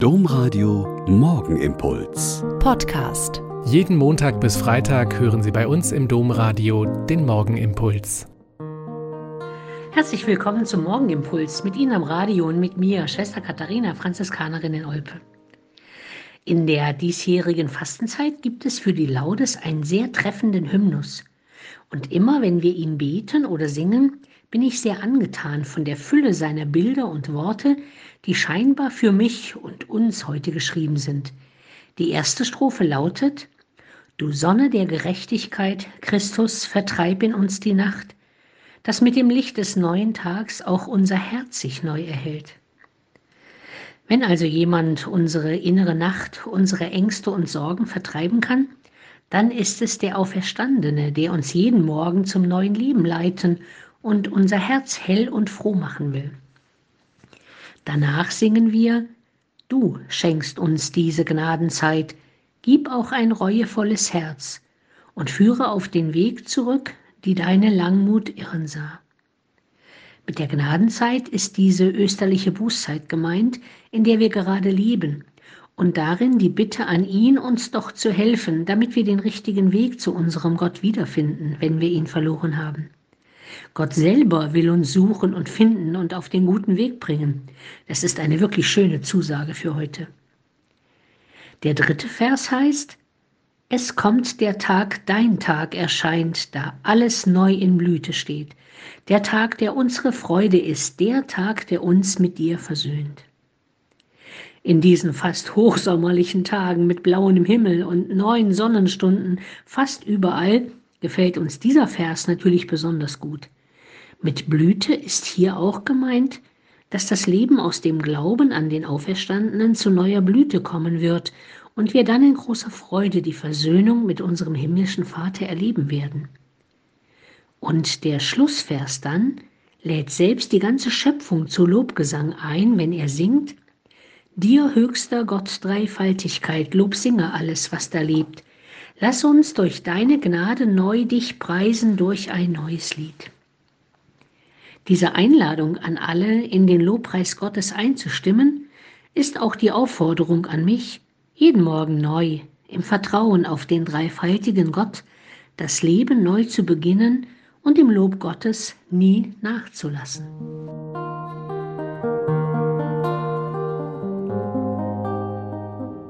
Domradio Morgenimpuls. Podcast. Jeden Montag bis Freitag hören Sie bei uns im Domradio den Morgenimpuls. Herzlich willkommen zum Morgenimpuls mit Ihnen am Radio und mit mir, Schwester Katharina, Franziskanerin in Olpe. In der diesjährigen Fastenzeit gibt es für die Laudes einen sehr treffenden Hymnus. Und immer wenn wir ihn beten oder singen, bin ich sehr angetan von der Fülle seiner Bilder und Worte, die scheinbar für mich und uns heute geschrieben sind. Die erste Strophe lautet, Du Sonne der Gerechtigkeit, Christus, vertreib in uns die Nacht, dass mit dem Licht des neuen Tags auch unser Herz sich neu erhält. Wenn also jemand unsere innere Nacht, unsere Ängste und Sorgen vertreiben kann, dann ist es der Auferstandene, der uns jeden Morgen zum neuen Leben leiten und unser Herz hell und froh machen will. Danach singen wir, Du schenkst uns diese Gnadenzeit, gib auch ein reuevolles Herz und führe auf den Weg zurück, die deine Langmut irren sah. Mit der Gnadenzeit ist diese österliche Bußzeit gemeint, in der wir gerade leben, und darin die Bitte an ihn, uns doch zu helfen, damit wir den richtigen Weg zu unserem Gott wiederfinden, wenn wir ihn verloren haben. Gott selber will uns suchen und finden und auf den guten Weg bringen. Das ist eine wirklich schöne Zusage für heute. Der dritte Vers heißt, es kommt der Tag, dein Tag erscheint, da alles neu in Blüte steht. Der Tag, der unsere Freude ist, der Tag, der uns mit dir versöhnt. In diesen fast hochsommerlichen Tagen mit blauem Himmel und neun Sonnenstunden fast überall gefällt uns dieser Vers natürlich besonders gut. Mit Blüte ist hier auch gemeint, dass das Leben aus dem Glauben an den Auferstandenen zu neuer Blüte kommen wird und wir dann in großer Freude die Versöhnung mit unserem himmlischen Vater erleben werden. Und der Schlussvers dann lädt selbst die ganze Schöpfung zu Lobgesang ein, wenn er singt, Dir höchster Gott Dreifaltigkeit, Lob singe alles, was da lebt, Lass uns durch deine Gnade neu dich preisen durch ein neues Lied. Diese Einladung an alle, in den Lobpreis Gottes einzustimmen, ist auch die Aufforderung an mich, jeden Morgen neu, im Vertrauen auf den dreifaltigen Gott, das Leben neu zu beginnen und im Lob Gottes nie nachzulassen.